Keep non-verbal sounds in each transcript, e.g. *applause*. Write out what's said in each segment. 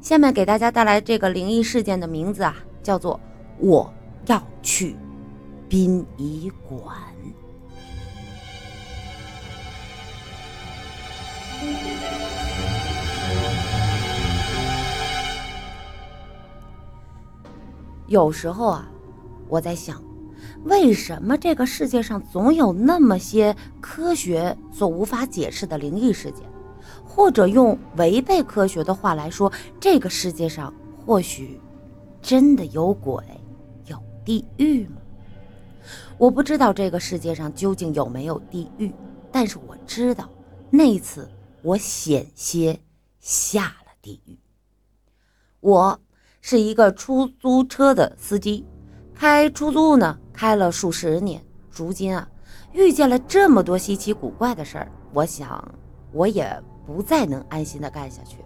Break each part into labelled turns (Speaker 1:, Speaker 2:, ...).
Speaker 1: 下面给大家带来这个灵异事件的名字啊，叫做“我要去殡仪馆”。有时候啊，我在想，为什么这个世界上总有那么些科学所无法解释的灵异事件？或者用违背科学的话来说，这个世界上或许真的有鬼，有地狱吗？我不知道这个世界上究竟有没有地狱，但是我知道那次我险些下了地狱。我是一个出租车的司机，开出租呢开了数十年，如今啊遇见了这么多稀奇古怪的事儿，我想我也。不再能安心的干下去了。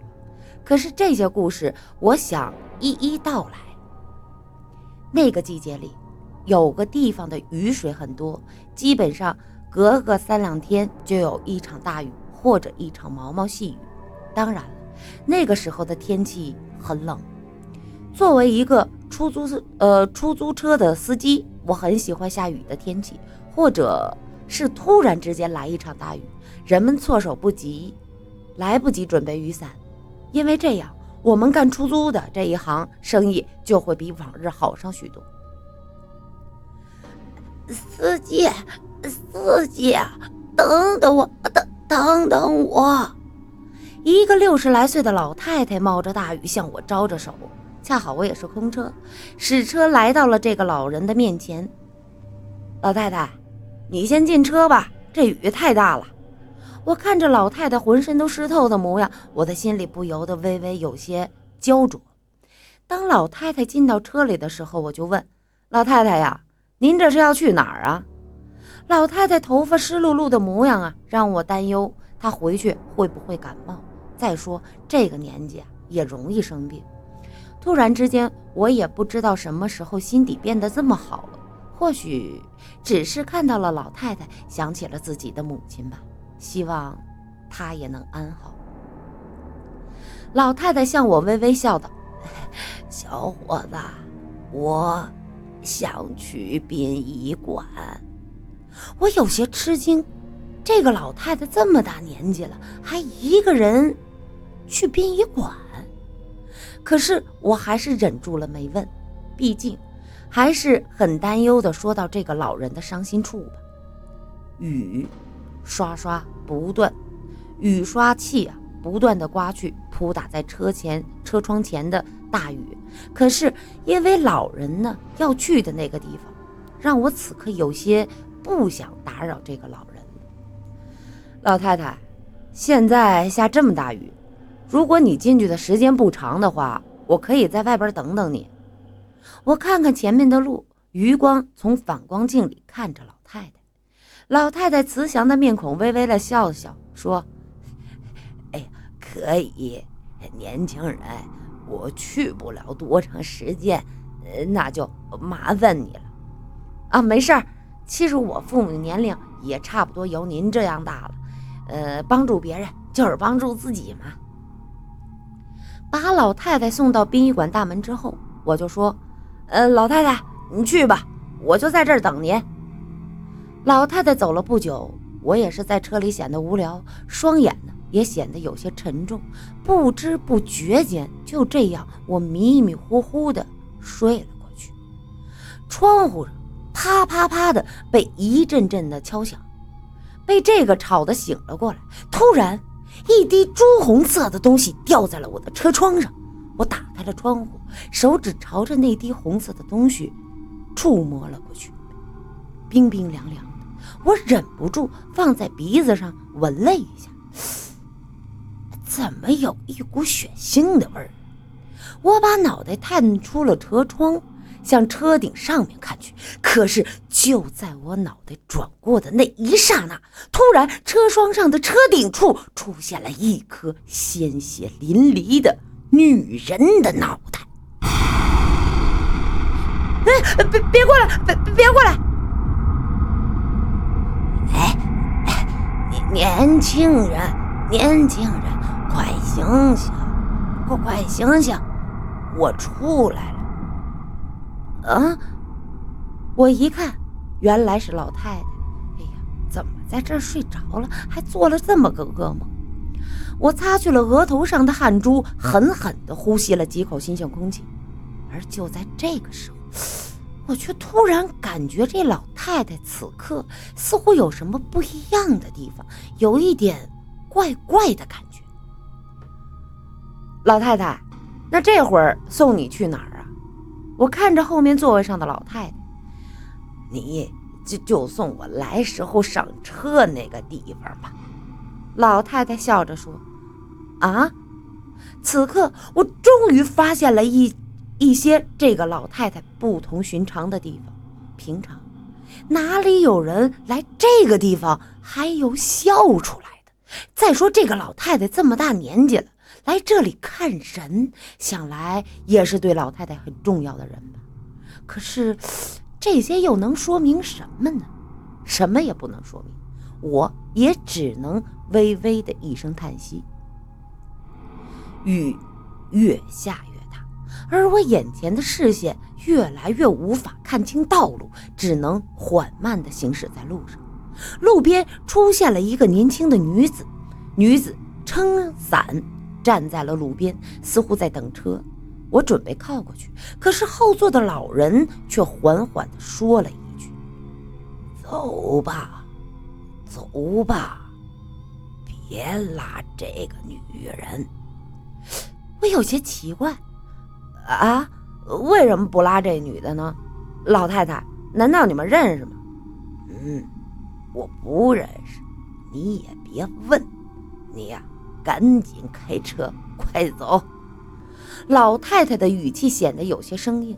Speaker 1: 可是这些故事，我想一一道来。那个季节里，有个地方的雨水很多，基本上隔个三两天就有一场大雨或者一场毛毛细雨。当然了，那个时候的天气很冷。作为一个出租呃出租车的司机，我很喜欢下雨的天气，或者是突然之间来一场大雨，人们措手不及。来不及准备雨伞，因为这样我们干出租的这一行生意就会比往日好上许多。
Speaker 2: 司机，司机，等等我，等等等我！
Speaker 1: 一个六十来岁的老太太冒着大雨向我招着手，恰好我也是空车，使车来到了这个老人的面前。老太太，你先进车吧，这雨太大了。我看着老太太浑身都湿透的模样，我的心里不由得微微有些焦灼。当老太太进到车里的时候，我就问老太太呀：“您这是要去哪儿啊？”老太太头发湿漉漉的模样啊，让我担忧她回去会不会感冒。再说这个年纪啊，也容易生病。突然之间，我也不知道什么时候心底变得这么好了。或许只是看到了老太太，想起了自己的母亲吧。希望他也能安好。老太太向我微微笑道：“ *laughs*
Speaker 2: 小伙子，我想去殡仪馆。”
Speaker 1: 我有些吃惊，这个老太太这么大年纪了，还一个人去殡仪馆。可是我还是忍住了没问，毕竟还是很担忧的。说到这个老人的伤心处吧，雨。刷刷不断，雨刷器啊，不断的刮去，扑打在车前车窗前的大雨。可是因为老人呢要去的那个地方，让我此刻有些不想打扰这个老人。老太太，现在下这么大雨，如果你进去的时间不长的话，我可以在外边等等你。我看看前面的路，余光从反光镜里看着老太太。老太太慈祥的面孔微微的笑笑，说：“
Speaker 2: 哎呀，可以，年轻人，我去不了多长时间，那就麻烦你了。
Speaker 1: 啊，没事儿，其实我父母的年龄也差不多有您这样大了，呃，帮助别人就是帮助自己嘛。”把老太太送到殡仪馆大门之后，我就说：“呃，老太太，你去吧，我就在这儿等您。”老太太走了不久，我也是在车里显得无聊，双眼呢也显得有些沉重。不知不觉间，就这样，我迷迷糊糊的睡了过去。窗户上啪啪啪的被一阵阵的敲响，被这个吵得醒了过来。突然，一滴朱红色的东西掉在了我的车窗上。我打开了窗户，手指朝着那滴红色的东西触摸了过去，冰冰凉凉。我忍不住放在鼻子上闻了一下，怎么有一股血腥的味儿？我把脑袋探出了车窗，向车顶上面看去。可是就在我脑袋转过的那一刹那，突然车窗上的车顶处出现了一颗鲜血淋漓的女人的脑袋！哎，别别过来！别别过来！
Speaker 2: 年轻人，年轻人，快醒醒！快快醒醒，我出来
Speaker 1: 了！啊！我一看，原来是老太太。哎呀，怎么在这儿睡着了，还做了这么个噩梦？我擦去了额头上的汗珠，狠狠地呼吸了几口新鲜空气。而就在这个时候，我却突然感觉这老太太此刻似乎有什么不一样的地方，有一点怪怪的感觉。老太太，那这会儿送你去哪儿啊？我看着后面座位上的老太太，
Speaker 2: 你就就送我来时候上车那个地方吧。
Speaker 1: 老太太笑着说：“啊！”此刻我终于发现了一一些这个老太太不同寻常的地方。平常哪里有人来这个地方还有笑出来的？再说这个老太太这么大年纪了。来这里看人，想来也是对老太太很重要的人吧。可是，这些又能说明什么呢？什么也不能说明。我也只能微微的一声叹息。雨越下越，而我眼前的视线越来越无法看清道路，只能缓慢的行驶在路上。路边出现了一个年轻的女子，女子撑伞。站在了路边，似乎在等车。我准备靠过去，可是后座的老人却缓缓地说了一句：“
Speaker 2: 走吧，走吧，别拉这个女人。”
Speaker 1: 我有些奇怪，啊，为什么不拉这女的呢？老太太，难道你们认识吗？
Speaker 2: 嗯，我不认识，你也别问，你呀。赶紧开车，快走！
Speaker 1: 老太太的语气显得有些生硬。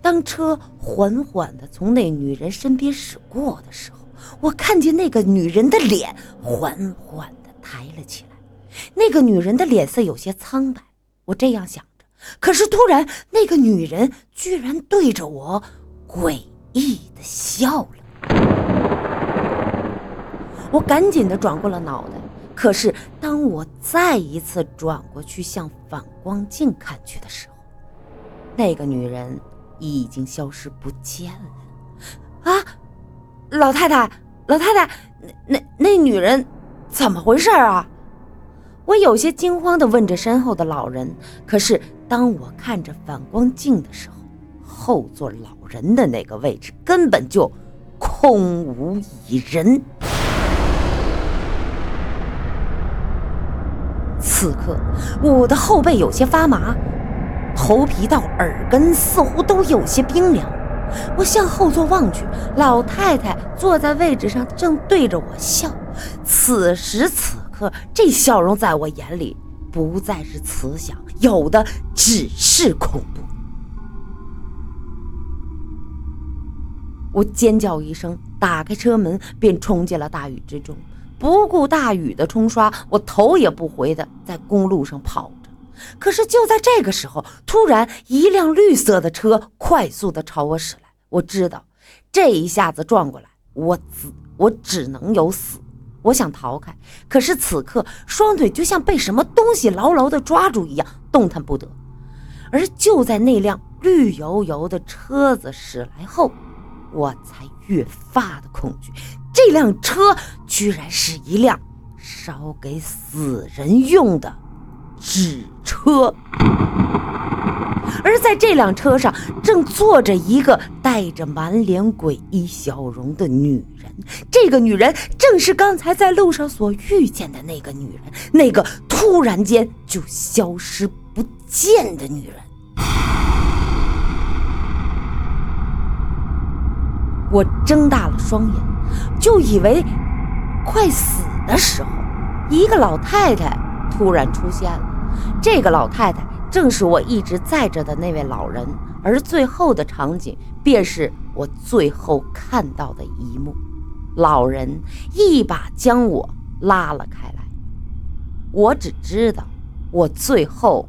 Speaker 1: 当车缓缓地从那女人身边驶过的时候，我看见那个女人的脸缓缓地抬了起来。那个女人的脸色有些苍白。我这样想着，可是突然，那个女人居然对着我诡异的笑了。我赶紧的转过了脑袋。可是，当我再一次转过去向反光镜看去的时候，那个女人已经消失不见了。啊，老太太，老太太，那那女人怎么回事啊？我有些惊慌的问着身后的老人。可是，当我看着反光镜的时候，后座老人的那个位置根本就空无一人。此刻，我的后背有些发麻，头皮到耳根似乎都有些冰凉。我向后座望去，老太太坐在位置上，正对着我笑。此时此刻，这笑容在我眼里不再是慈祥，有的只是恐怖。我尖叫一声，打开车门，便冲进了大雨之中。不顾大雨的冲刷，我头也不回的在公路上跑着。可是就在这个时候，突然一辆绿色的车快速的朝我驶来。我知道，这一下子撞过来，我只我只能有死。我想逃开，可是此刻双腿就像被什么东西牢牢的抓住一样，动弹不得。而就在那辆绿油油的车子驶来后，我才越发的恐惧。这辆车居然是一辆烧给死人用的纸车，而在这辆车上正坐着一个带着满脸诡异笑容的女人。这个女人正是刚才在路上所遇见的那个女人，那个突然间就消失不见的女人。我睁大了双眼。就以为快死的时候，一个老太太突然出现了。这个老太太正是我一直载着的那位老人，而最后的场景便是我最后看到的一幕：老人一把将我拉了开来。我只知道，我最后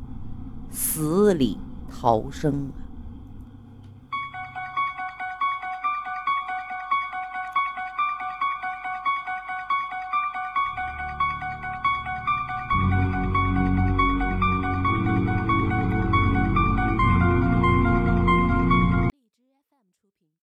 Speaker 1: 死里逃生了。